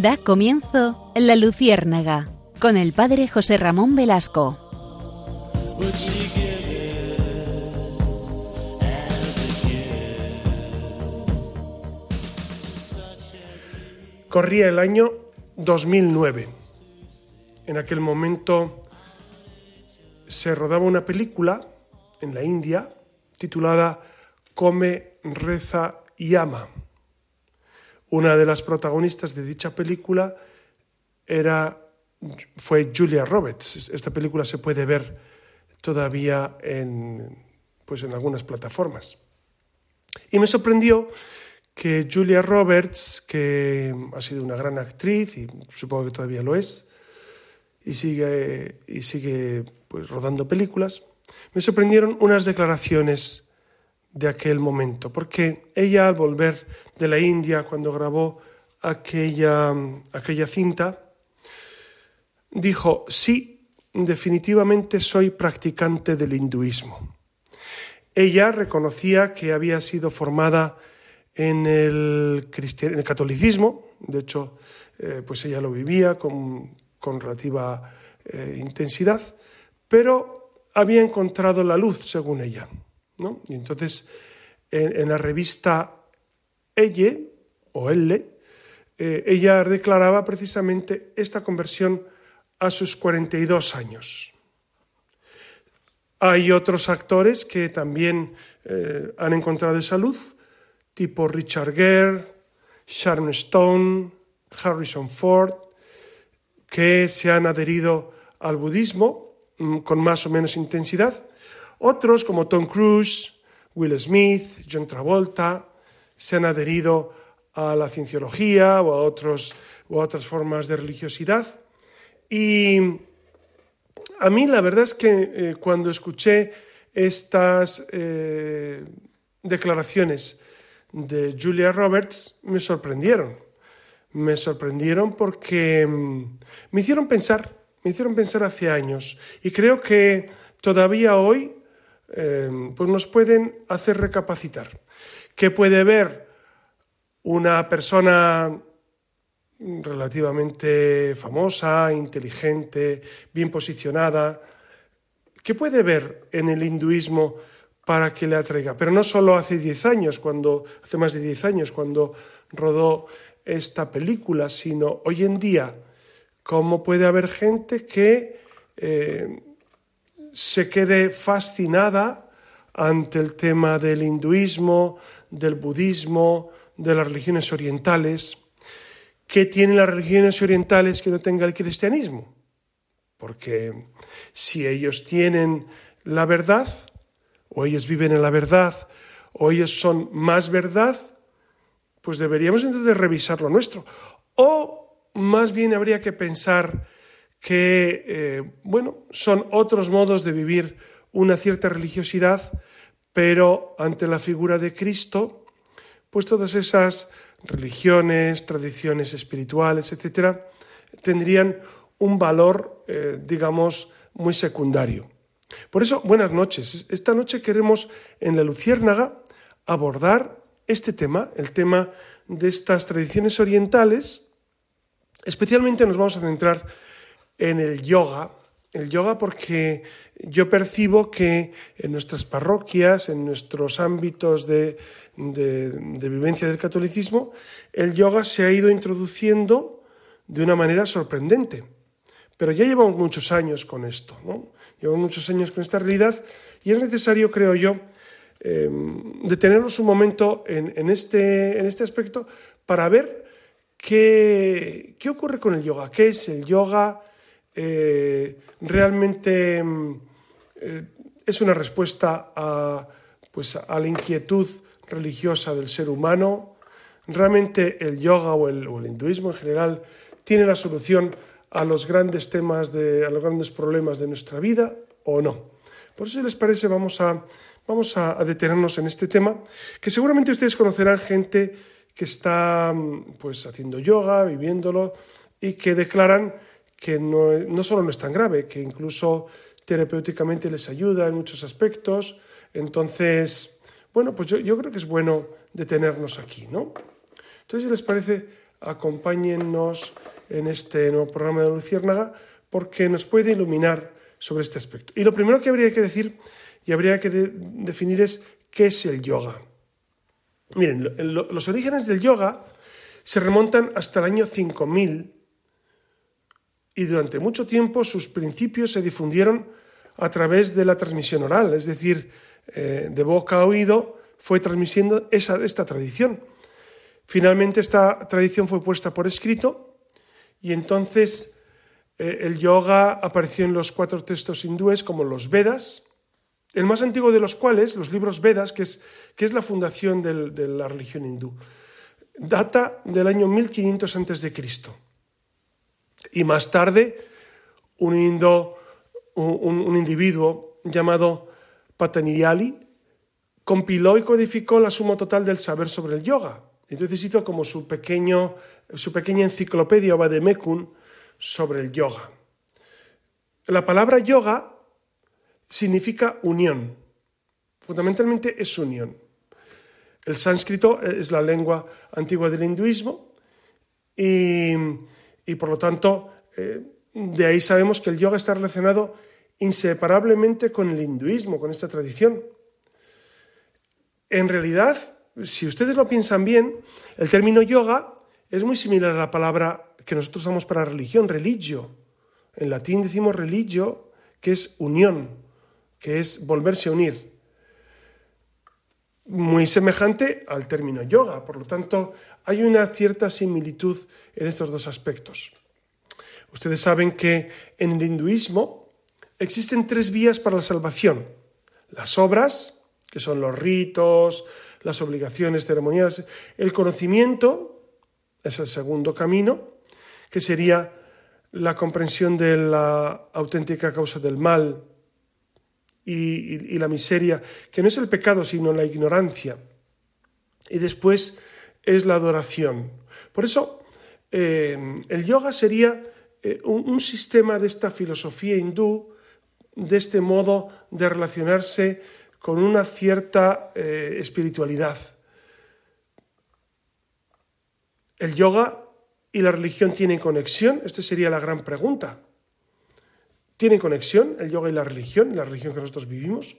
Da comienzo La Luciérnaga con el padre José Ramón Velasco. Corría el año 2009. En aquel momento se rodaba una película en la India titulada Come, reza y ama. Una de las protagonistas de dicha película era, fue Julia Roberts. Esta película se puede ver todavía en, pues en algunas plataformas. Y me sorprendió que Julia Roberts, que ha sido una gran actriz y supongo que todavía lo es, y sigue, y sigue pues, rodando películas, me sorprendieron unas declaraciones de aquel momento, porque ella al volver de la India, cuando grabó aquella, aquella cinta, dijo, sí, definitivamente soy practicante del hinduismo. Ella reconocía que había sido formada en el, en el catolicismo, de hecho, eh, pues ella lo vivía con, con relativa eh, intensidad, pero había encontrado la luz, según ella. Y entonces, en, la revista Elle, o Elle, eh, ella declaraba precisamente esta conversión a sus 42 años. Hay otros actores que también eh, han encontrado esa luz, tipo Richard Gere, Sharon Stone, Harrison Ford, que se han adherido al budismo mm, con más o menos intensidad otros, como Tom Cruise, Will Smith, John Travolta, se han adherido a la cienciología o a, otros, o a otras formas de religiosidad. Y a mí la verdad es que eh, cuando escuché estas eh, declaraciones de Julia Roberts me sorprendieron. Me sorprendieron porque mm, me hicieron pensar, me hicieron pensar hace años. Y creo que todavía hoy Em, pues nos pueden hacer recapacitar. ¿Qué puede ver una persona relativamente famosa, inteligente, bien posicionada? ¿Qué puede ver en el hinduismo para que le atraiga? Pero no solo hace 10 años, cuando, hace más de 10 años, cuando rodó esta película, sino hoy en día, cómo puede haber gente que eh, se quede fascinada ante el tema del hinduismo, del budismo, de las religiones orientales. ¿Qué tienen las religiones orientales que no tenga el cristianismo? Porque si ellos tienen la verdad, o ellos viven en la verdad, o ellos son más verdad, pues deberíamos entonces revisar lo nuestro. O más bien habría que pensar que, eh, bueno, son otros modos de vivir una cierta religiosidad, pero ante la figura de Cristo, pues todas esas religiones, tradiciones espirituales, etcétera, tendrían un valor, eh, digamos, muy secundario. Por eso, buenas noches. Esta noche queremos en la Luciérnaga abordar este tema, el tema de estas tradiciones orientales. Especialmente nos vamos a centrar en el yoga, el yoga porque yo percibo que en nuestras parroquias, en nuestros ámbitos de, vivencia del catolicismo, el yoga se ha ido introduciendo de una manera sorprendente. Pero ya llevamos muchos años con esto, ¿no? Llevamos muchos años con esta realidad y es necesario, creo yo, em, detenernos un momento en, este, en este aspecto para ver qué, qué ocurre con el yoga, qué es el yoga, eh, realmente mm, eh, es una respuesta a, pues, a la inquietud religiosa del ser humano. Realmente el yoga o el, hinduismo en general tiene la solución a los grandes temas, de, a los grandes problemas de nuestra vida o no. Por eso, si les parece, vamos a, vamos a, detenernos en este tema, que seguramente ustedes conocerán gente que está mm, pues, haciendo yoga, viviéndolo, y que declaran que no, no solo no es tan grave, que incluso terapéuticamente les ayuda en muchos aspectos. Entonces, bueno, pues yo, yo creo que es bueno detenernos aquí, ¿no? Entonces, si les parece, acompáñennos en este nuevo programa de Luciérnaga porque nos puede iluminar sobre este aspecto. Y lo primero que habría que decir y habría que definir es qué es el yoga. Miren, los orígenes del yoga se remontan hasta el año 5000 y durante mucho tiempo sus principios se difundieron a través de la transmisión oral, es decir, eh, de boca a oído fue transmitiendo esa, esta tradición. Finalmente esta tradición fue puesta por escrito y entonces eh, el yoga apareció en los cuatro textos hindúes como los Vedas, el más antiguo de los cuales, los libros Vedas, que es, que es la fundación de la religión hindú, data del año 1500 a.C. Y más tarde, un, un, individuo llamado Patanjali compiló y codificó la suma total del saber sobre el yoga. Entonces hizo como su, pequeño, su pequeña enciclopedia Vademekun sobre el yoga. La palabra yoga significa unión. Fundamentalmente es unión. El sánscrito es la lengua antigua del hinduismo y, por lo tanto eh, de ahí sabemos que el yoga está relacionado inseparablemente con el hinduismo, con esta tradición. En realidad, si ustedes lo piensan bien, el término yoga es muy similar a la palabra que nosotros usamos para religión, religio. En latín decimos religio, que es unión, que es volverse a unir. Muy semejante al término yoga, por lo tanto, hay una cierta similitud en estos dos aspectos. Ustedes saben que en el hinduismo existen tres vías para la salvación. Las obras, que son los ritos, las obligaciones ceremoniales, el conocimiento, es el segundo camino, que sería la comprensión de la auténtica causa del mal y, la miseria, que no es el pecado, sino la ignorancia. Y después es la adoración. Por eso, eh, el yoga sería eh, un, sistema de esta filosofía hindú, de este modo de relacionarse con una cierta eh, espiritualidad. El yoga y la religión tienen conexión? Esta sería la gran pregunta. ¿Tienen conexión el yoga y la religión, la religión que nosotros vivimos?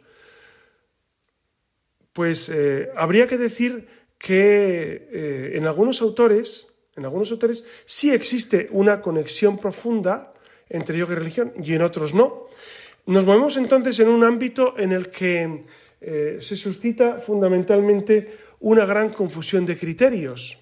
Pues habría que decir que eh, en algunos autores, en algunos autores sí existe una conexión profunda entre yoga y religión y en otros no. Nos movemos entonces en un ámbito en el que eh, se suscita fundamentalmente una gran confusión de criterios.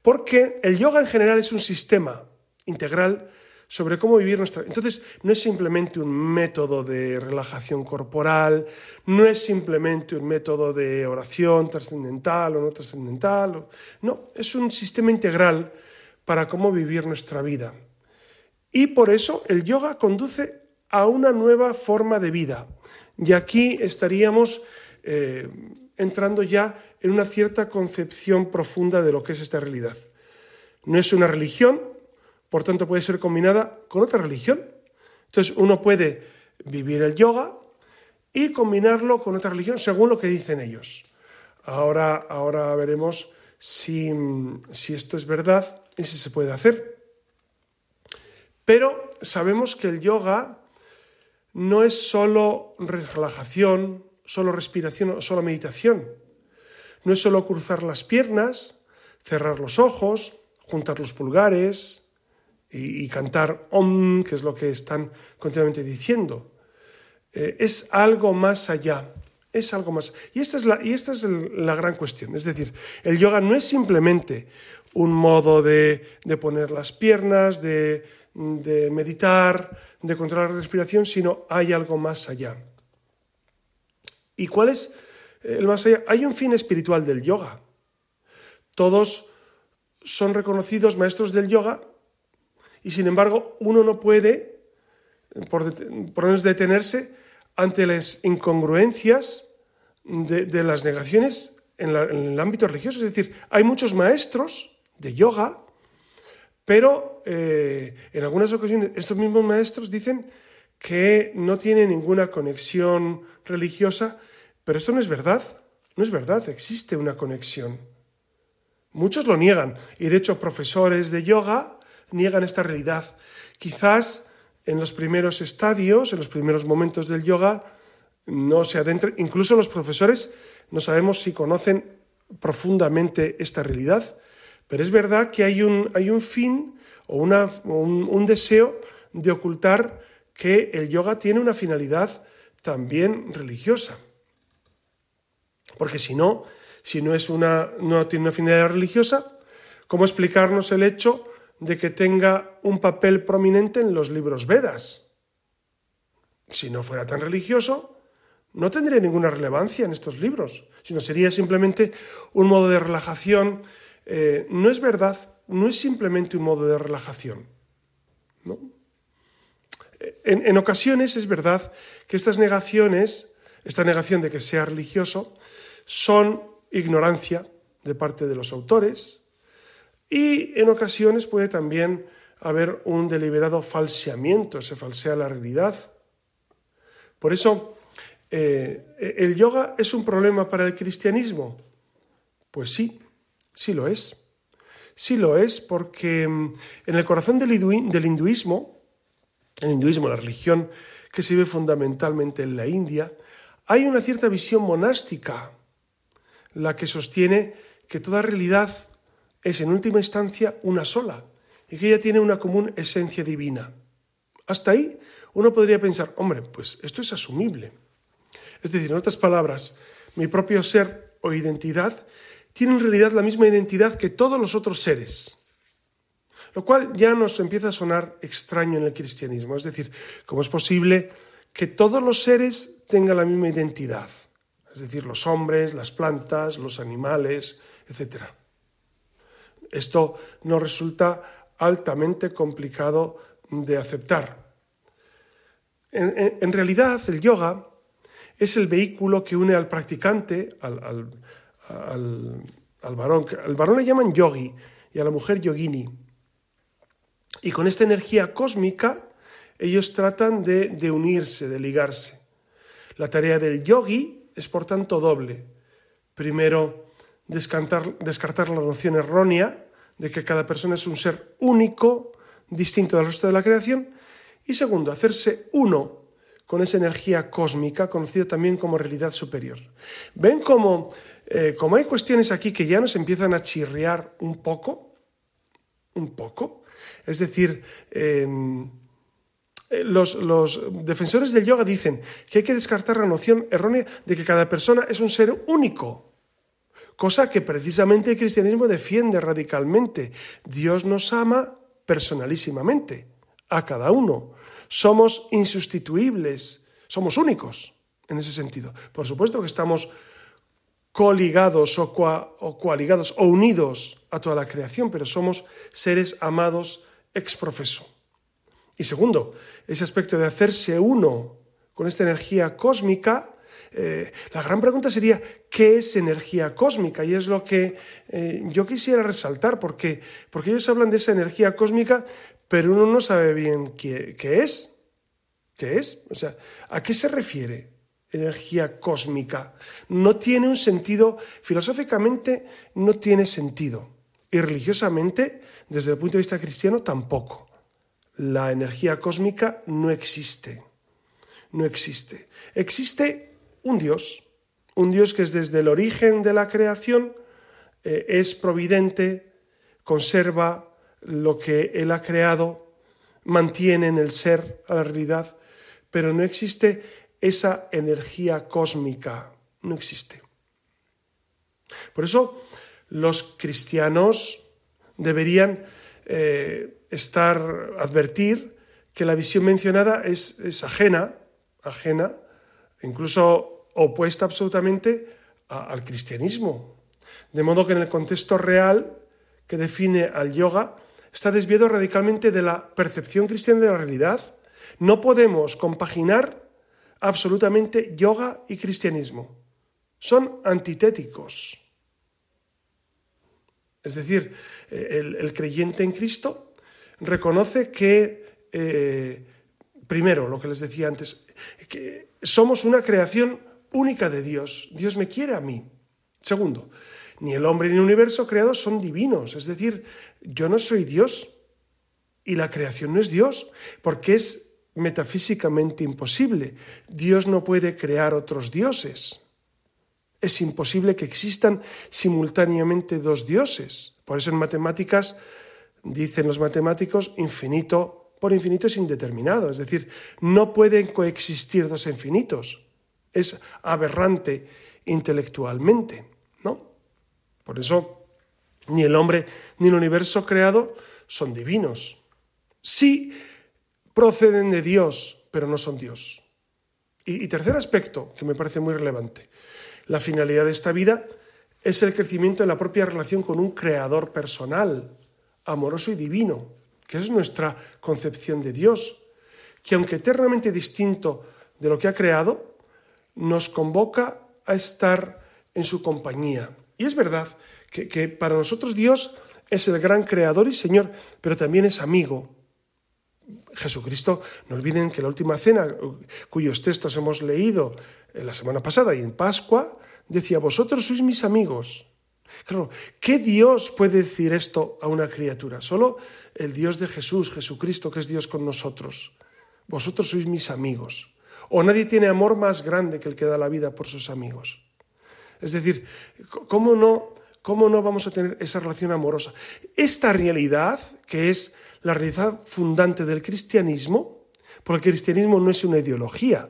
Porque el yoga en general es un sistema integral sobre cómo vivir nuestra Entonces, no es simplemente un método de relajación corporal, no es simplemente un método de oración trascendental o no trascendental, no, es un sistema integral para cómo vivir nuestra vida. Y por eso el yoga conduce a una nueva forma de vida. Y aquí estaríamos eh, entrando ya en una cierta concepción profunda de lo que es esta realidad. No es una religión, por tanto puede ser combinada con otra religión. Entonces uno puede vivir el yoga y combinarlo con otra religión según lo que dicen ellos. Ahora, ahora veremos si, si esto es verdad y si se puede hacer. Pero sabemos que el yoga no es solo relajación, solo respiración o solo meditación. No es solo cruzar las piernas, cerrar los ojos, juntar los pulgares y, cantar om, que es lo que están continuamente diciendo. Eh, es algo más allá, es algo más. Y esta es, la, y esta es la gran cuestión. Es decir, el yoga no es simplemente un modo de, poner las piernas, de, de meditar, de controlar la respiración, sino hay algo más allá. ¿Y cuál es el más allá? Hay un fin espiritual del yoga. Todos son reconocidos maestros del yoga y sin embargo uno no puede, por, por menos detenerse ante las incongruencias de, las negaciones en, el ámbito religioso. Es decir, hay muchos maestros de yoga, pero eh, en algunas ocasiones estos mismos maestros dicen que no tiene ninguna conexión religiosa, pero esto no es verdad, no es verdad, existe una conexión. Muchos lo niegan y de hecho profesores de yoga niegan esta realidad. Quizás en los primeros estadios, en los primeros momentos del yoga, no se adentren, incluso los profesores no sabemos si conocen profundamente esta realidad, pero es verdad que hay un, hay un fin o, una, un, deseo de ocultar que el yoga tiene una finalidad también religiosa. Porque si no, si no, es una, no tiene una finalidad religiosa, ¿cómo explicarnos el hecho de que tenga un papel prominente en los libros Vedas? Si no fuera tan religioso, no tendría ninguna relevancia en estos libros, sino sería simplemente un modo de relajación. Eh, no es verdad, no es simplemente un modo de relajación. En, en ocasiones es verdad que estas negaciones, esta negación de que sea religioso, son ignorancia de parte de los autores y en ocasiones puede también haber un deliberado falseamiento, se falsea la realidad. Por eso, eh, ¿el yoga es un problema para el cristianismo? Pues sí, sí lo es. Sí lo es porque mm, en el corazón del, hinduismo, el hinduismo, la religión que se vive fundamentalmente en la India, hay una cierta visión monástica, la que sostiene que toda realidad es en última instancia una sola y que ella tiene una común esencia divina. Hasta ahí uno podría pensar, hombre, pues esto es asumible. Es decir, en otras palabras, mi propio ser o identidad tiene en realidad la misma identidad que todos los otros seres. Lo cual ya nos empieza a sonar extraño en el cristianismo. Es decir, ¿cómo es posible que todos los seres tengan la misma identidad? Es decir, los hombres, las plantas, los animales, etc. Esto nos resulta altamente complicado de aceptar. En, realidad, el yoga es el vehículo que une al practicante, al, varón. Al varón le llaman yogi y a la mujer yogini. Y con esta energía cósmica, ellos tratan de, de unirse, de ligarse. La tarea del yogi es, por tanto, doble. Primero, descartar, descartar la noción errónea de que cada persona es un ser único, distinto del resto de la creación. Y segundo, hacerse uno con esa energía cósmica, conocida también como realidad superior. ¿Ven cómo, eh, hay cuestiones aquí que ya nos empiezan a chirriar un poco? Un poco. Es decir, em, eh, los, los, defensores del yoga dicen que hay que descartar la noción errónea de que cada persona es un ser único cosa que precisamente el cristianismo defiende radicalmente. Dios nos ama personalísimamente, a cada uno. Somos insustituibles, somos únicos en ese sentido. Por supuesto que estamos coligados o, o coaligados o unidos a toda la creación, pero somos seres amados ex profeso. Y segundo, ese aspecto de hacerse uno con esta energía cósmica eh, la gran pregunta sería, ¿qué es energía cósmica? Y es lo que eh, yo quisiera resaltar, porque, porque ellos hablan de esa energía cósmica, pero uno no sabe bien qué, qué es. ¿Qué es? O sea, ¿a qué se refiere energía cósmica? No tiene un sentido, filosóficamente no tiene sentido. Y religiosamente, desde el punto de vista cristiano, tampoco. La energía cósmica no existe. No existe. Existe un Dios, un Dios que es desde el origen de la creación, eh, es providente, conserva lo que Él ha creado, mantiene en el ser a la realidad, pero no existe esa energía cósmica, no existe. Por eso los cristianos deberían eh, estar, advertir que la visión mencionada es, es ajena, ajena, incluso opuesta absolutamente al cristianismo. De modo que en el contexto real que define al yoga está desviado radicalmente de la percepción cristiana de la realidad. No podemos compaginar absolutamente yoga y cristianismo. Son antitéticos. Es decir, el, creyente en Cristo reconoce que, eh, primero, lo que les decía antes, que somos una creación única de Dios. Dios me quiere a mí. Segundo, ni el hombre ni el universo creado son divinos. Es decir, yo no soy Dios y la creación no es Dios, porque es metafísicamente imposible. Dios no puede crear otros dioses. Es imposible que existan simultáneamente dos dioses. Por eso en matemáticas dicen los matemáticos infinito por infinito es indeterminado, es decir, no pueden coexistir dos infinitos. Es aberrante intelectualmente, ¿no? Por eso ni el hombre ni el universo creado son divinos. Sí proceden de Dios, pero no son Dios. Y, tercer aspecto que me parece muy relevante. La finalidad de esta vida es el crecimiento en la propia relación con un creador personal, amoroso y divino, que es nuestra concepción de Dios, que aunque eternamente distinto de lo que ha creado, nos convoca a estar en su compañía. Y es verdad que, para nosotros Dios es el gran creador y Señor, pero también es amigo. Jesucristo, no olviden que la última cena, cuyos textos hemos leído la semana pasada y en Pascua, decía, vosotros sois mis amigos. Claro, ¿qué Dios puede decir esto a una criatura? Solo el Dios de Jesús, Jesucristo, que es Dios con nosotros. Vosotros sois mis amigos. O nadie tiene amor más grande que el que da la vida por sus amigos. Es decir, ¿cómo no, cómo no vamos a tener esa relación amorosa? Esta realidad, que es la realidad fundante del cristianismo, porque el cristianismo no es una ideología,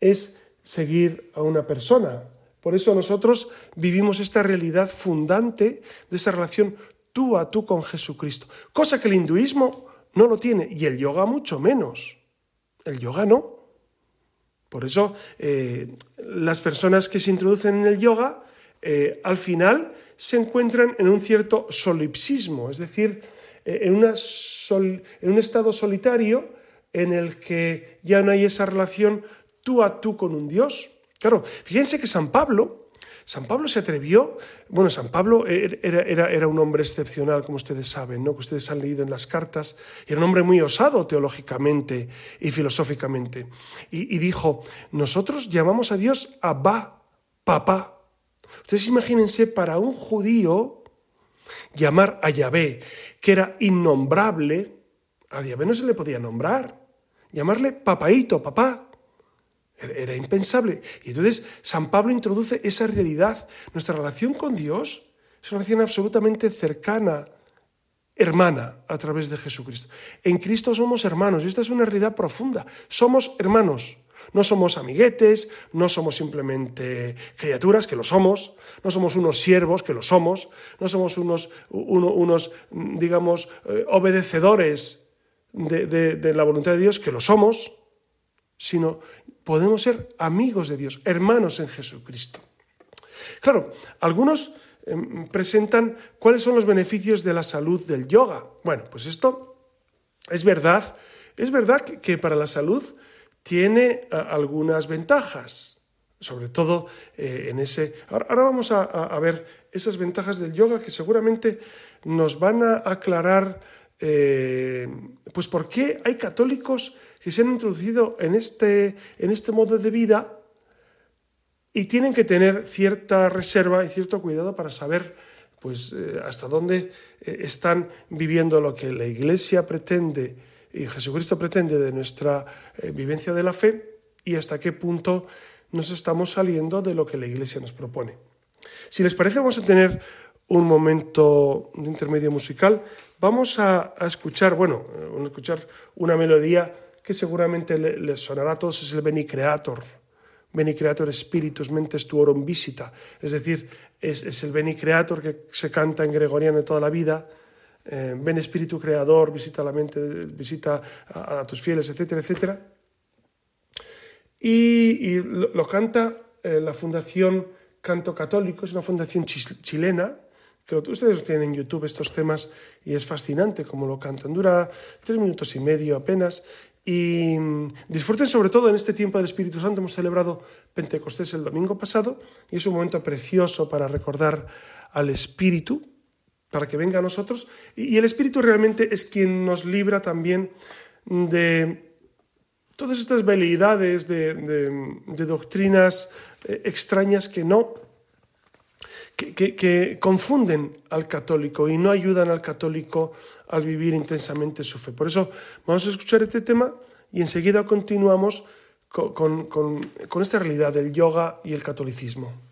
es seguir a una persona, por eso nosotros vivimos esta realidad fundante de esa relación tú a tú con Jesucristo, cosa que el hinduismo no lo tiene y el yoga mucho menos. El yoga no. Por eso eh, las personas que se introducen en el yoga eh, al final se encuentran en un cierto solipsismo, es decir, eh, en, en un estado solitario en el que ya no hay esa relación tú a tú con un Dios. Claro, fíjense que San Pablo, San Pablo se atrevió, bueno, San Pablo er, era, era, un hombre excepcional, como ustedes saben, ¿no? que ustedes han leído en las cartas, era un hombre muy osado teológicamente y filosóficamente, y, y dijo, nosotros llamamos a Dios Abba, papá. Ustedes imagínense para un judío llamar a Yahvé, que era innombrable, a Yahvé no se le podía nombrar, llamarle papaito, papá. Era impensable. Y entonces San Pablo introduce esa realidad. Nuestra relación con Dios es una relación absolutamente cercana, hermana, a través de Jesucristo. En Cristo somos hermanos y esta es una realidad profunda. Somos hermanos. No somos amiguetes, no somos simplemente criaturas, que lo somos, no somos unos siervos, que lo somos, no somos unos, unos digamos, eh, obedecedores de, de la voluntad de Dios, que lo somos, sino podemos ser amigos de Dios, hermanos en Jesucristo. Claro, algunos em, presentan cuáles son los beneficios de la salud del yoga. Bueno, pues esto es verdad, es verdad que para la salud tiene algunas ventajas, sobre todo eh, en ese... Ahora, vamos a, ver esas ventajas del yoga que seguramente nos van a aclarar, eh, pues por qué hay católicos que se han introducido en este, en este modo de vida y tienen que tener cierta reserva y cierto cuidado para saber pues, eh, hasta dónde eh, están viviendo lo que la Iglesia pretende y Jesucristo pretende de nuestra eh, vivencia de la fe y hasta qué punto nos estamos saliendo de lo que la Iglesia nos propone. Si les parece, vamos a tener un momento de intermedio musical. Vamos a, a escuchar, bueno, a escuchar una melodía que seguramente les sonará a todos, es el Beni Creator. Beni Creator Spiritus Mentes Tuorum Visita. Es decir, es, el Beni Creator que se canta en gregoriano toda la vida. Eh, Ven Espíritu Creador, visita la mente, visita a, tus fieles, etcétera, etcétera. Y, lo, canta eh, la Fundación Canto Católico, es una fundación chilena, que ustedes tienen en YouTube estos temas y es fascinante como lo cantan. Dura tres minutos y medio apenas y mm, disfruten sobre todo en este tiempo del Espíritu Santo. Hemos celebrado Pentecostés el domingo pasado y es un momento precioso para recordar al Espíritu, para que venga a nosotros. Y el Espíritu realmente es quien nos libra también de todas estas veleidades, de, doctrinas eh, extrañas que no, que, confunden al católico y no ayudan al católico al vivir intensamente su fe. Por eso vamos a escuchar este tema y enseguida continuamos con, con esta realidad del yoga y el catolicismo.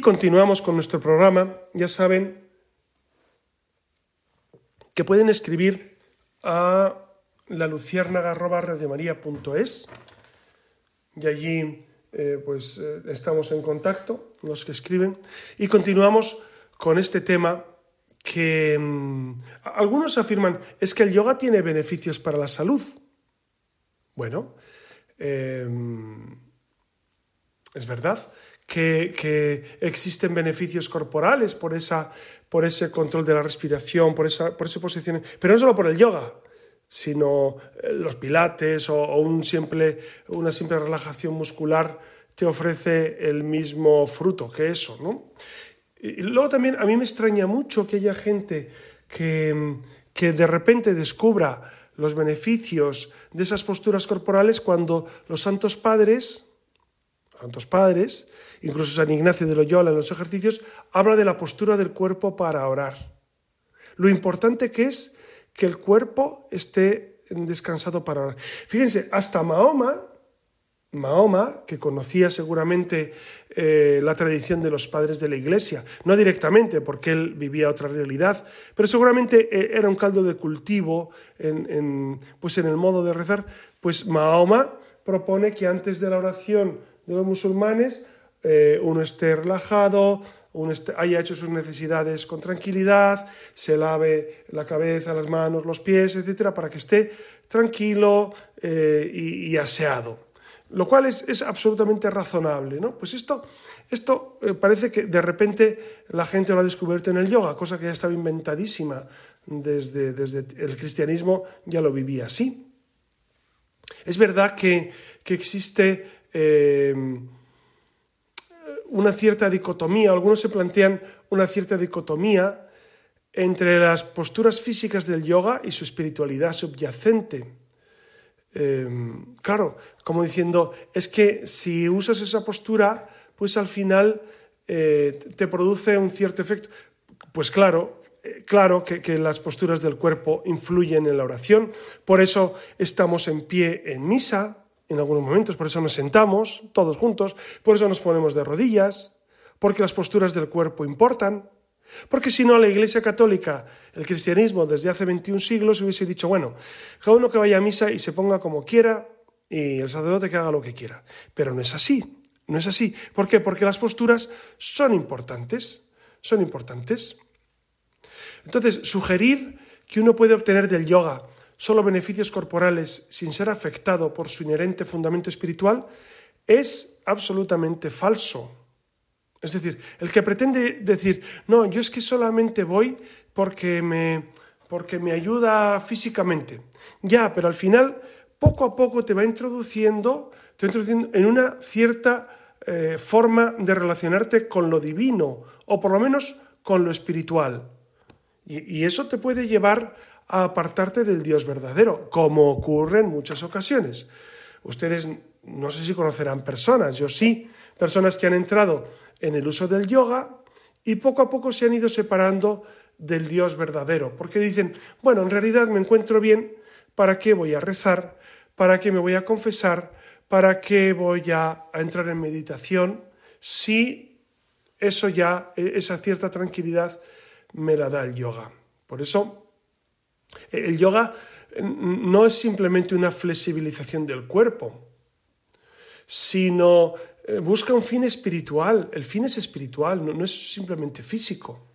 Continuamos con nuestro programa. Ya saben que pueden escribir a la luciérnaga.es y allí eh, pues eh, estamos en contacto, los que escriben, y continuamos con este tema que mm, algunos afirman es que el yoga tiene beneficios para la salud. Bueno, eh, es verdad que, existen beneficios corporales por, esa, por ese control de la respiración, por esa, por posición, pero no solo por el yoga, sino eh, los pilates o, un simple, una simple relajación muscular te ofrece el mismo fruto que eso, ¿no? Y luego también a mí me extraña mucho que haya gente que, que de repente descubra los beneficios de esas posturas corporales cuando los santos padres, santos padres, Incluso San Ignacio de Loyola en los ejercicios habla de la postura del cuerpo para orar. Lo importante que es que el cuerpo esté descansado para orar. Fíjense, hasta Mahoma, Mahoma, que conocía seguramente eh, la tradición de los padres de la Iglesia, no directamente porque él vivía otra realidad, pero seguramente eh, era un caldo de cultivo en, pues en el modo de rezar, pues Mahoma propone que antes de la oración de los musulmanes eh, uno esté relajado, haya hecho sus necesidades con tranquilidad, se lave la cabeza, las manos, los pies, etcétera, para que esté tranquilo eh, y, aseado. Lo cual es, absolutamente razonable, ¿no? Pues esto, esto eh, parece que de repente la gente lo ha descubierto en el yoga, cosa que ya estaba inventadísima desde, desde el cristianismo, ya lo vivía así. Es verdad que, existe eh, una cierta dicotomía, algunos se plantean una cierta dicotomía entre las posturas físicas del yoga y su espiritualidad subyacente. Eh, claro, como diciendo, es que si usas esa postura, pues al final eh, te produce un cierto efecto. Pues claro, eh, claro que, que, las posturas del cuerpo influyen en la oración, por eso estamos en pie en misa, en algunos momentos, por eso nos sentamos todos juntos, por eso nos ponemos de rodillas, porque las posturas del cuerpo importan, porque si no la Iglesia Católica, el cristianismo desde hace 21 siglos hubiese dicho, bueno, cada uno que vaya a misa y se ponga como quiera y el sacerdote que haga lo que quiera. Pero no es así, no es así. ¿Por qué? Porque las posturas son importantes, son importantes. Entonces, sugerir que uno puede obtener del yoga solo beneficios corporales sin ser afectado por su inherente fundamento espiritual es absolutamente falso. Es decir, el que pretende decir, no, yo es que solamente voy porque me, porque me ayuda físicamente. Ya, pero al final, poco a poco te va introduciendo, te introduciendo en una cierta eh, forma de relacionarte con lo divino, o por lo menos con lo espiritual. Y, y eso te puede llevar a apartarte del Dios verdadero, como ocurre en muchas ocasiones. Ustedes no sé si conocerán personas, yo sí, personas que han entrado en el uso del yoga y poco a poco se han ido separando del Dios verdadero, porque dicen, bueno, en realidad me encuentro bien, ¿para qué voy a rezar? ¿Para qué me voy a confesar? ¿Para qué voy a, a entrar en meditación? Si eso ya, e, esa cierta tranquilidad me la da el yoga. Por eso el yoga no es simplemente una flexibilización del cuerpo, sino eh, busca un fin espiritual. El fin es espiritual, no, es simplemente físico.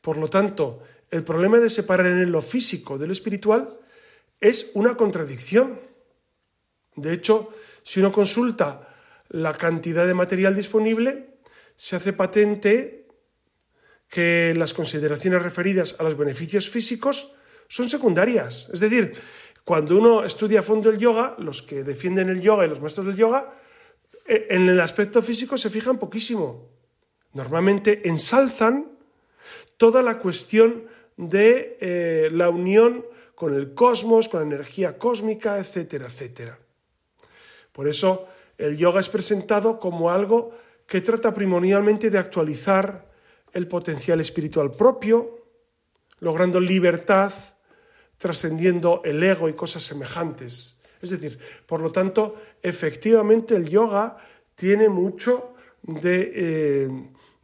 Por lo tanto, el problema de separar en lo físico de lo espiritual es una contradicción. De hecho, si uno consulta la cantidad de material disponible, se hace patente que las consideraciones referidas a los beneficios físicos son secundarias. Es decir, cuando uno estudia a fondo el yoga, los que defienden el yoga y los maestros del yoga, eh, en el aspecto físico se fijan poquísimo. Normalmente ensalzan toda la cuestión de eh, la unión con el cosmos, con la energía cósmica, etcétera, etcétera. Por eso el yoga es presentado como algo que trata primordialmente de actualizar el potencial espiritual propio, logrando libertad trascendiendo el ego y cosas semejantes. Es decir, por lo tanto, efectivamente el yoga tiene mucho de, eh,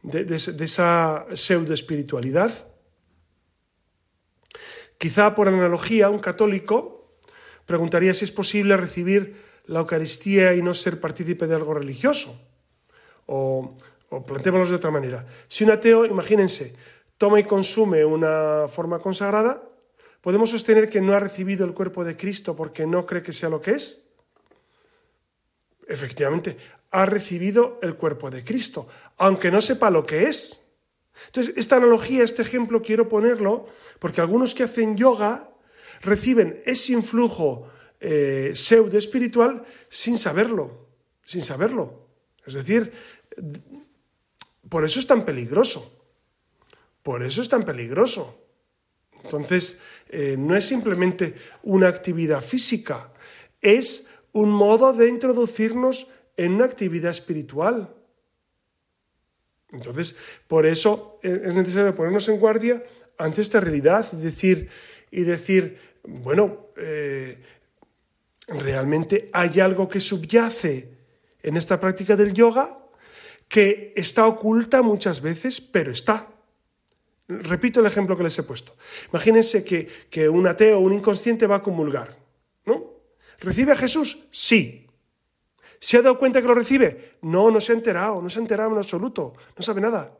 de, esa pseudo espiritualidad. Quizá por analogía, un católico preguntaría si es posible recibir la Eucaristía y no ser partícipe de algo religioso. O, o de otra manera. Si un ateo, imagínense, toma y consume una forma consagrada, ¿Podemos sostener que no ha recibido el cuerpo de Cristo porque no cree que sea lo que es? Efectivamente, ha recibido el cuerpo de Cristo, aunque no sepa lo que es. Entonces, esta analogía, este ejemplo, quiero ponerlo porque algunos que hacen yoga reciben ese influjo eh, pseudo espiritual sin saberlo, sin saberlo. Es decir, por eso es tan peligroso. Por eso es tan peligroso. Entonces, eh, no es simplemente una actividad física, es un modo de introducirnos en una actividad espiritual. Entonces, por eso es necesario ponernos en guardia ante esta realidad decir, y decir, bueno, eh, realmente hay algo que subyace en esta práctica del yoga que está oculta muchas veces, pero está. Repito el ejemplo que les he puesto. Imagínense que, un ateo o un inconsciente va a comulgar. ¿no? ¿Recibe a Jesús? Sí. ¿Se ha dado cuenta que lo recibe? No, no se ha enterado, no se ha enterado en absoluto, no sabe nada.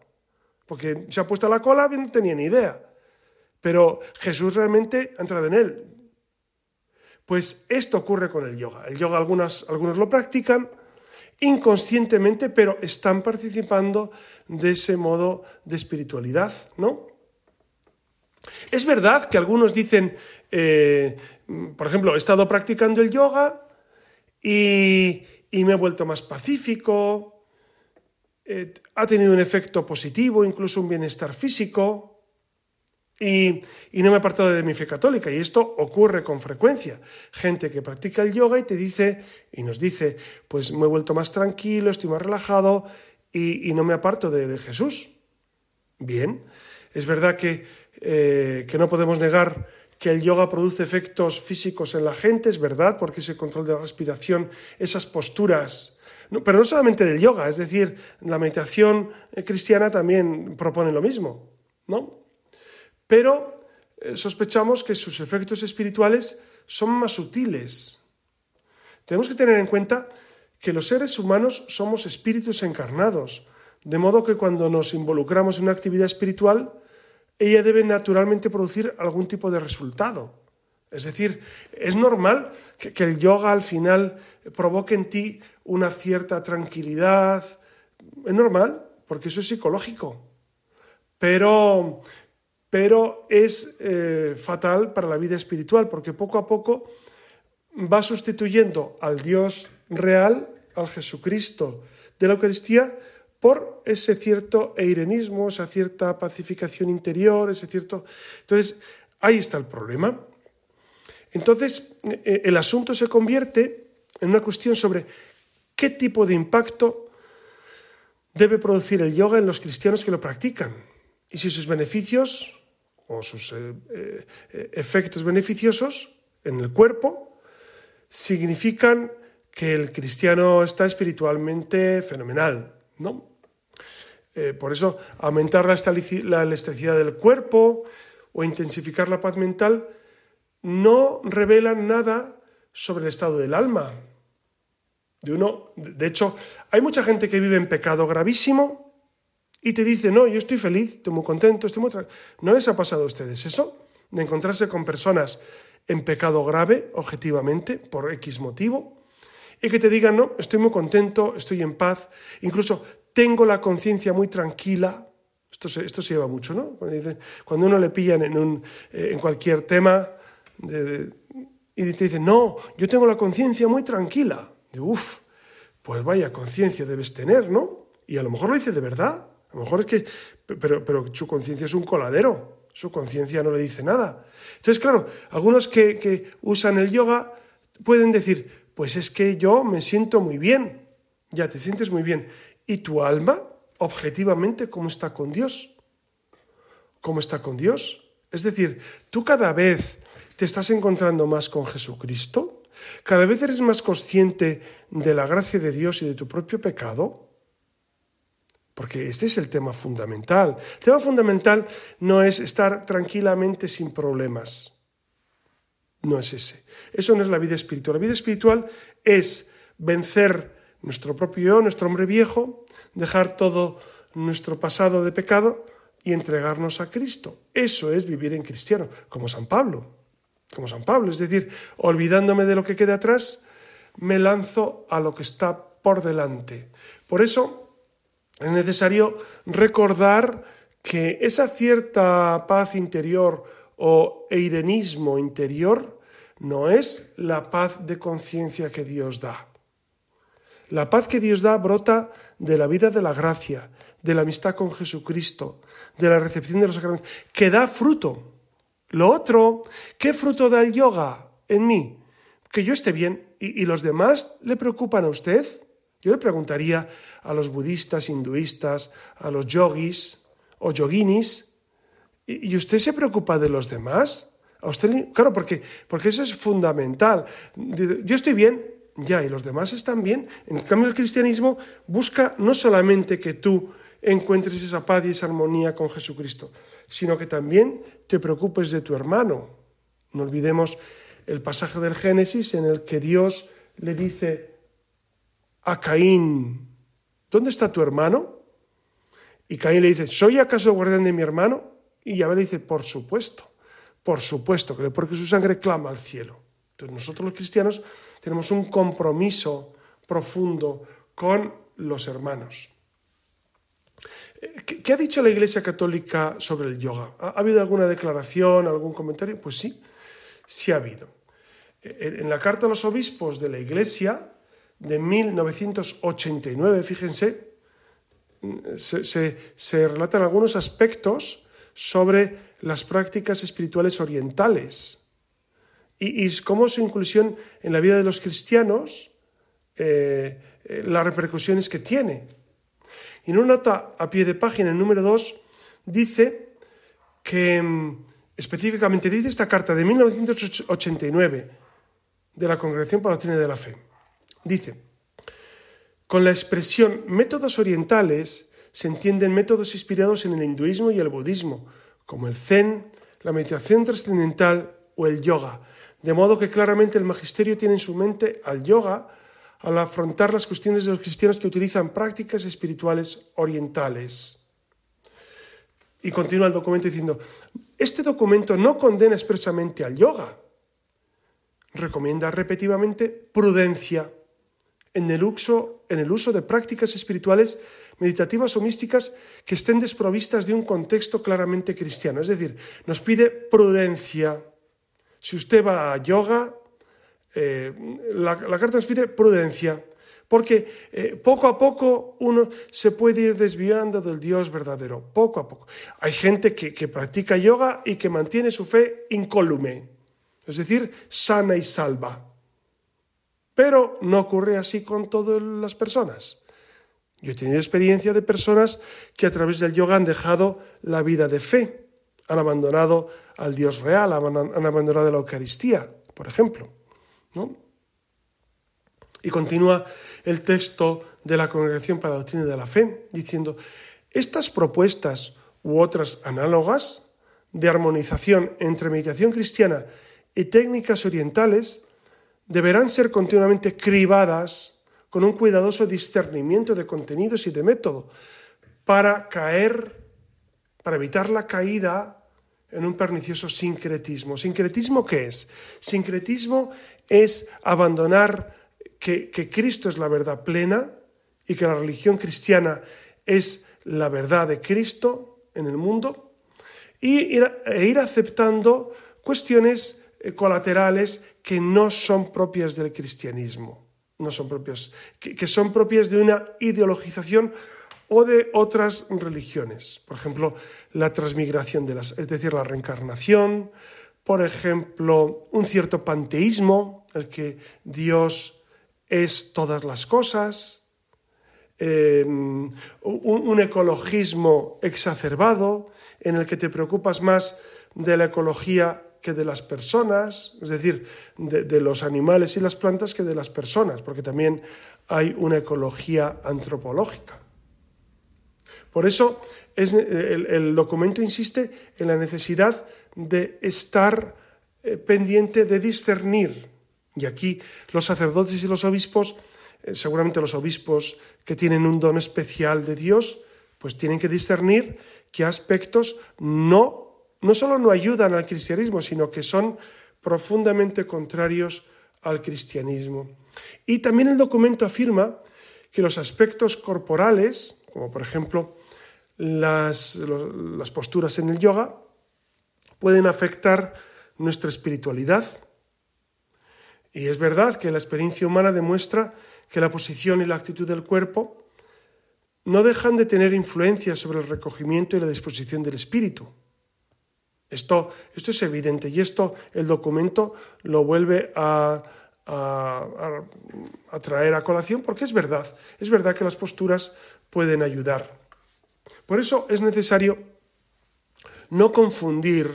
porque se ha puesto a la cola y no tenía ni idea. Pero Jesús realmente ha entrado en él. Pues esto ocurre con el yoga. El yoga algunos lo practican inconscientemente, pero están participando de ese modo de espiritualidad, ¿no? Es verdad que algunos dicen, eh, por ejemplo, he estado practicando el yoga y, me he vuelto más pacífico, eh, ha tenido un efecto positivo, incluso un bienestar físico, y, no me he apartado de mi fe católica. Y esto ocurre con frecuencia. Gente que practica el yoga y te dice, y nos dice, pues me he vuelto más tranquilo, estoy más relajado y, no me aparto de, Jesús. Bien, es verdad que, eh, que no podemos negar que el yoga produce efectos físicos en la gente, es verdad, porque ese control de la respiración, esas posturas, pero no solamente del yoga, es decir, la meditación cristiana también propone lo mismo, ¿no? Pero eh, sospechamos que sus efectos espirituales son más sutiles. Tenemos que tener en cuenta que los seres humanos somos espíritus encarnados, de modo que cuando nos involucramos en una actividad espiritual, ella debe naturalmente producir algún tipo de resultado. Es decir, es normal que, que el yoga al final provoque en ti una cierta tranquilidad. Es normal, porque eso es psicológico. Pero, pero es eh, fatal para la vida espiritual, porque poco a poco va sustituyendo al Dios real, al Jesucristo de la Eucaristía, por ese cierto eirenismo, esa cierta pacificación interior, ese cierto... Entonces, ahí está el problema. Entonces, eh, el asunto se convierte en una cuestión sobre qué tipo de impacto debe producir el yoga en los cristianos que lo practican y si sus beneficios o sus eh, eh, efectos beneficiosos en el cuerpo significan que el cristiano está espiritualmente fenomenal, ¿no? Eh, por eso, aumentar la, la elasticidad del cuerpo o intensificar la paz mental no revelan nada sobre el estado del alma. De, uno, de hecho, hay mucha gente que vive en pecado gravísimo y te dice, no, yo estoy feliz, estoy muy contento, estoy muy ¿No les ha pasado a ustedes eso? De encontrarse con personas en pecado grave, objetivamente, por X motivo, y que te digan, no, estoy muy contento, estoy en paz, incluso tengo la conciencia muy tranquila. Esto se, esto se lleva mucho, ¿no? Cuando, uno le pillan en, un, eh, en cualquier tema y te dicen, no, yo tengo la conciencia muy tranquila. De, uff, pues vaya conciencia debes tener, ¿no? Y a lo mejor lo dice de verdad. Lo mejor es que, pero, pero su conciencia es un coladero, su conciencia no le dice nada. Entonces, claro, algunos que, que usan el yoga pueden decir, pues es que yo me siento muy bien, ya te sientes muy bien. ¿Y tu alma, objetivamente, cómo está con Dios? ¿Cómo está con Dios? Es decir, tú cada vez te estás encontrando más con Jesucristo, cada vez eres más consciente de la gracia de Dios y de tu propio pecado. Porque este es el tema fundamental. El tema fundamental no es estar tranquilamente sin problemas. No es ese. Eso no es la vida espiritual. La vida espiritual es vencer nuestro propio yo, nuestro hombre viejo, dejar todo nuestro pasado de pecado y entregarnos a Cristo. Eso es vivir en cristiano, como San Pablo. Como San Pablo, es decir, olvidándome de lo que queda atrás, me lanzo a lo que está por delante. Por eso es necesario recordar que esa cierta paz interior o eirenismo interior no es la paz de conciencia que Dios da. La paz que Dios da brota de la vida de la gracia, de la amistad con Jesucristo, de la recepción de los sacramentos, que da fruto. Lo otro, ¿qué fruto da el yoga en mí? Que yo esté bien y, y los demás le preocupan a usted. Yo le preguntaría a los budistas, hinduistas, a los yogis o yoginis, ¿y usted se preocupa de los demás? ¿A usted, claro, porque, porque eso es fundamental. Yo estoy bien, ya, y los demás están bien. En cambio, el cristianismo busca no solamente que tú encuentres esa paz y esa armonía con Jesucristo, sino que también te preocupes de tu hermano. No olvidemos el pasaje del Génesis en el que Dios le dice a Caín, ¿dónde está tu hermano? Y Caín le dice, ¿soy acaso el guardián de mi hermano? Y Yahvé le dice, por supuesto, por supuesto, porque su sangre clama al cielo. Entonces nosotros los cristianos tenemos un compromiso profundo con los hermanos. ¿Qué ha dicho la Iglesia Católica sobre el yoga? ¿Ha habido alguna declaración, algún comentario? Pues sí, sí ha habido. En la Carta a los Obispos de la Iglesia de 1989, fíjense, se, relatan algunos aspectos sobre las prácticas espirituales orientales y, cómo su inclusión en la vida de los cristianos, eh, eh, las repercusiones que tiene. Y en una nota a pie de página, el número 2, dice que mm, específicamente dice esta carta de 1989 de la Congregación para la Doctrina de la Fe. Dice, con la expresión métodos orientales se entienden métodos inspirados en el hinduismo y el budismo, como el zen, la meditación trascendental o el yoga, de modo que claramente el magisterio tiene en su mente al yoga al afrontar las cuestiones de los cristianos que utilizan prácticas espirituales orientales. Y continúa el documento diciendo, este documento no condena expresamente al yoga, recomienda repetidamente prudencia en el, uso, en el uso de prácticas espirituales meditativas o místicas que estén desprovistas de un contexto claramente cristiano. Es decir, nos pide prudencia. Si usted va a yoga, eh, la, carta nos pide prudencia, porque eh, poco a poco uno se puede ir desviando del Dios verdadero, poco a poco. Hay gente que, que practica yoga y que mantiene su fe incólume, es decir, sana y salva. Pero no ocurre así con todas las personas. Yo he tenido experiencia de personas que a través del yoga han dejado la vida de fe, han abandonado al Dios real, han abandonado la Eucaristía, por ejemplo. Y continúa el texto de la Congregación para la Doctrina de la Fe diciendo, estas propuestas u otras análogas de armonización entre meditación cristiana y técnicas orientales deberán ser continuamente cribadas con un cuidadoso discernimiento de contenidos y de método para caer, para evitar la caída en un pernicioso sincretismo. ¿Sincretismo qué es? Sincretismo es abandonar que, Cristo es la verdad plena y que la religión cristiana es la verdad de Cristo en el mundo y ir, e ir aceptando cuestiones colaterales que no son propias del cristianismo, no son propias, que son propias de una ideologización o de otras religiones. Por ejemplo, la transmigración de las, es decir, la reencarnación, por ejemplo, un cierto panteísmo, el que Dios es todas las cosas, em, un, ecologismo exacerbado, en el que te preocupas más de la ecología que de las personas, es decir, de, los animales y las plantas que de las personas, porque también hay una ecología antropológica. Por eso el, documento insiste en la necesidad de estar eh, pendiente de discernir. Y aquí los sacerdotes y los obispos, eh, seguramente los obispos que tienen un don especial de Dios, pues tienen que discernir qué aspectos no, no solo no ayudan al cristianismo, sino que son profundamente contrarios al cristianismo. Y también el documento afirma que los aspectos corporales, como por ejemplo las, posturas en el yoga pueden afectar nuestra espiritualidad. Y es verdad que la experiencia humana demuestra que la posición y la actitud del cuerpo no dejan de tener influencia sobre el recogimiento y la disposición del espíritu. Esto, esto es evidente y esto el documento lo vuelve a, a, a traer a colación porque es verdad, es verdad que las posturas pueden ayudar. Por eso es necesario no confundir,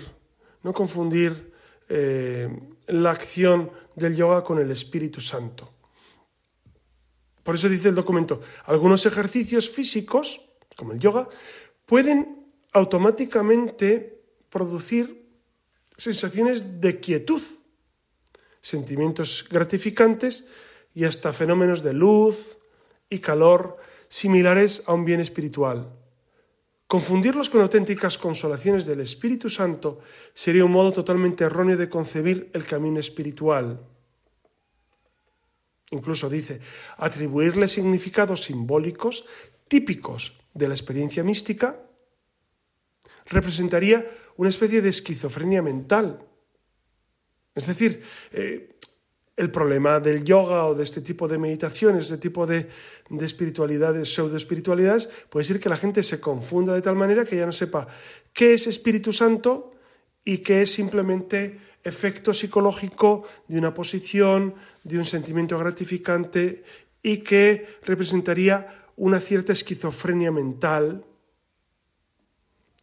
no confundir eh, la acción del yoga con el Espíritu Santo. Por eso dice el documento, algunos ejercicios físicos, como el yoga, pueden automáticamente producir sensaciones de quietud, sentimientos gratificantes y hasta fenómenos de luz y calor similares a un bien espiritual Confundirlos con auténticas consolaciones del Espíritu Santo sería un modo totalmente erróneo de concebir el camino espiritual. Incluso dice, atribuirle significados simbólicos típicos de la experiencia mística representaría una especie de esquizofrenia mental. Es decir, eh, el problema del yoga o de este tipo de meditaciones, de este tipo de, de espiritualidades, pseudo-espiritualidades, puede ser que la gente se confunda de tal manera que ya no sepa qué es Espíritu Santo y qué es simplemente efecto psicológico de una posición, de un sentimiento gratificante y que representaría una cierta esquizofrenia mental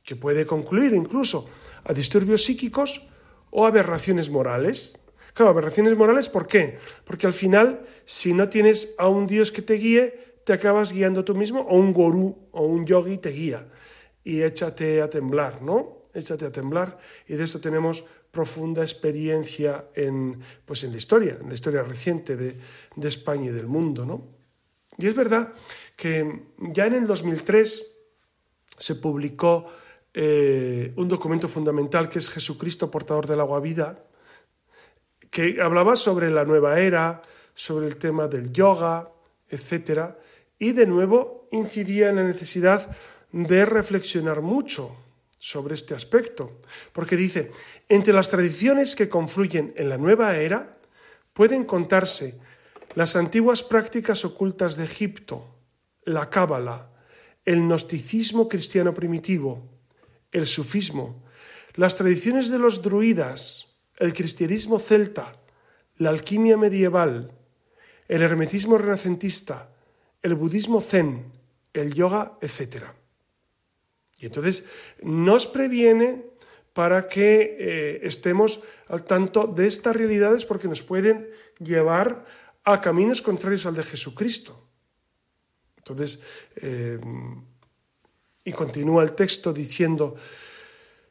que puede concluir incluso a disturbios psíquicos o aberraciones morales. Claro, aberraciones morales, ¿por qué? Porque al final, si no tienes a un Dios que te guíe, te acabas guiando tú mismo, o un gurú o un yogi te guía. Y échate a temblar, ¿no? Échate a temblar. Y de esto tenemos profunda experiencia en, pues en la historia, en la historia reciente de, de España y del mundo, ¿no? Y es verdad que ya en el 2003 se publicó eh, un documento fundamental que es Jesucristo, portador del agua vida, que hablaba sobre la nueva era, sobre el tema del yoga, etc. Y de nuevo incidía en la necesidad de reflexionar mucho sobre este aspecto, porque dice, entre las tradiciones que confluyen en la nueva era pueden contarse las antiguas prácticas ocultas de Egipto, la cábala, el gnosticismo cristiano primitivo, el sufismo, las tradiciones de los druidas, el cristianismo celta, la alquimia medieval, el hermetismo renacentista, el budismo zen, el yoga, etc. Y entonces nos previene para que eh, estemos al tanto de estas realidades porque nos pueden llevar a caminos contrarios al de Jesucristo. Entonces, eh, y continúa el texto diciendo,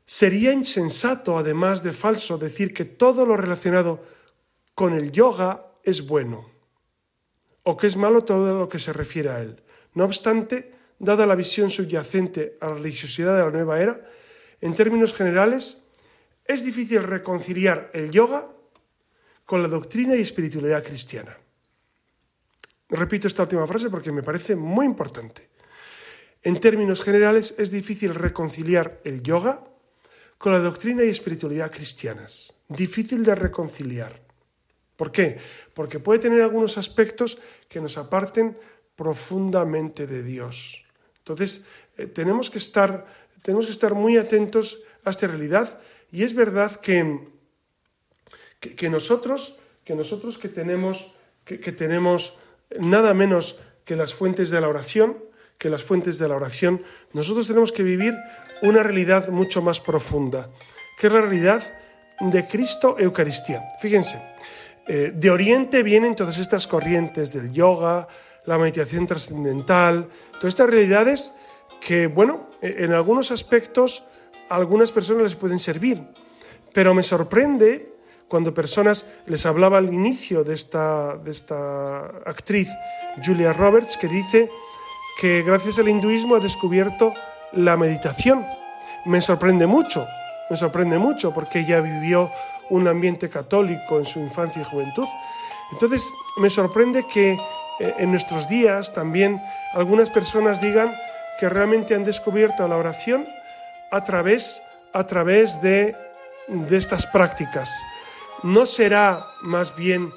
Sería insensato, además de falso, decir que todo lo relacionado con el yoga es bueno, o que es malo todo lo que se refiere a él. No obstante, dada la visión subyacente a la religiosidad de la nueva era, en términos generales, es difícil reconciliar el yoga con la doctrina y espiritualidad cristiana. Repito esta última frase porque me parece muy importante. En términos generales, es difícil reconciliar el yoga con la doctrina y espiritualidad cristianas. Difícil de reconciliar. ¿Por qué? Porque puede tener algunos aspectos que nos aparten profundamente de Dios. Entonces, eh, tenemos, que estar, tenemos que estar muy atentos a esta realidad y es verdad que, que, nosotros, que nosotros que tenemos, que tenemos nada menos que las fuentes de la oración, que las fuentes de la oración, nosotros tenemos que vivir una realidad mucho más profunda, que es la realidad de Cristo Eucaristía. Fíjense, eh, de Oriente vienen todas estas corrientes del yoga, la meditación trascendental, todas estas realidades que, bueno, e, en algunos aspectos a algunas personas les pueden servir, pero me sorprende cuando personas, les hablaba al inicio de esta, de esta actriz, Julia Roberts, que dice que gracias al hinduismo ha descubierto la meditación. Me sorprende mucho, me sorprende mucho porque ella vivió un ambiente católico en su infancia y juventud. Entonces, me sorprende que eh, en nuestros días también algunas personas digan que realmente han descubierto la oración a través, a través de, de estas prácticas. ¿No será más bien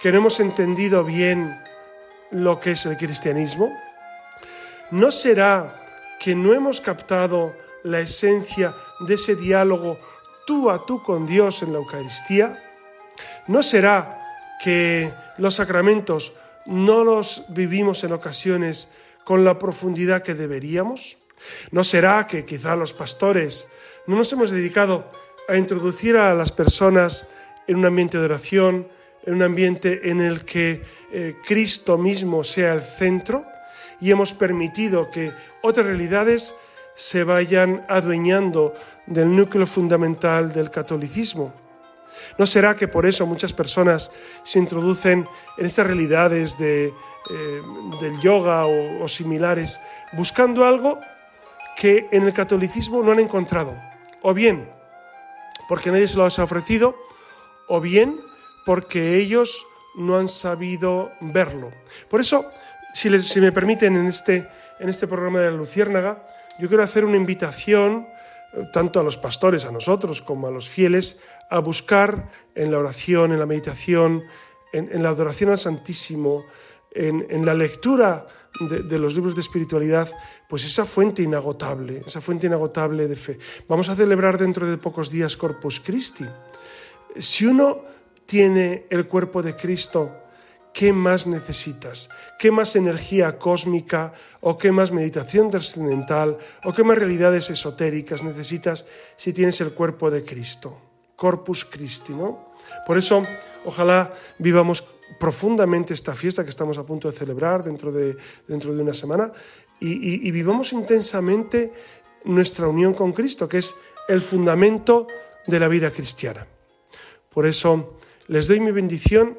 que no hemos entendido bien lo que es el cristianismo? ¿No será que no hemos captado la esencia de ese diálogo tú a tú con Dios en la Eucaristía? ¿No será que los sacramentos no los vivimos en ocasiones con la profundidad que deberíamos? ¿No será que quizá los pastores no nos hemos dedicado a introducir a las personas en un ambiente de oración, en un ambiente en el que eh, Cristo mismo sea el centro? Y hemos permitido que otras realidades se vayan adueñando del núcleo fundamental del catolicismo. ¿No será que por eso muchas personas se introducen en estas realidades de, eh, del yoga o, similares buscando algo que en el catolicismo no han encontrado. O bien porque nadie se los ha ofrecido, o bien porque ellos no han sabido verlo. Por eso, si, me permiten, en este, en este programa de la Luciérnaga, yo quiero hacer una invitación eh, tanto a los pastores, a nosotros, como a los fieles, a buscar en la oración, en la meditación, en, la adoración al Santísimo, en, la lectura de, los libros de espiritualidad, pues esa fuente inagotable, esa fuente inagotable de fe. Vamos a celebrar dentro de pocos días Corpus Christi. Si uno tiene el cuerpo de Cristo, ¿qué más necesitas? ¿Qué más energía cósmica o qué más meditación trascendental o qué más realidades esotéricas necesitas si tienes el cuerpo de Cristo? Corpus Christi, ¿no? Por eso, ojalá vivamos profundamente esta fiesta que estamos a punto de celebrar dentro de, dentro de una semana y, y vivamos intensamente nuestra unión con Cristo, que es el fundamento de la vida cristiana. Por eso, les doy mi bendición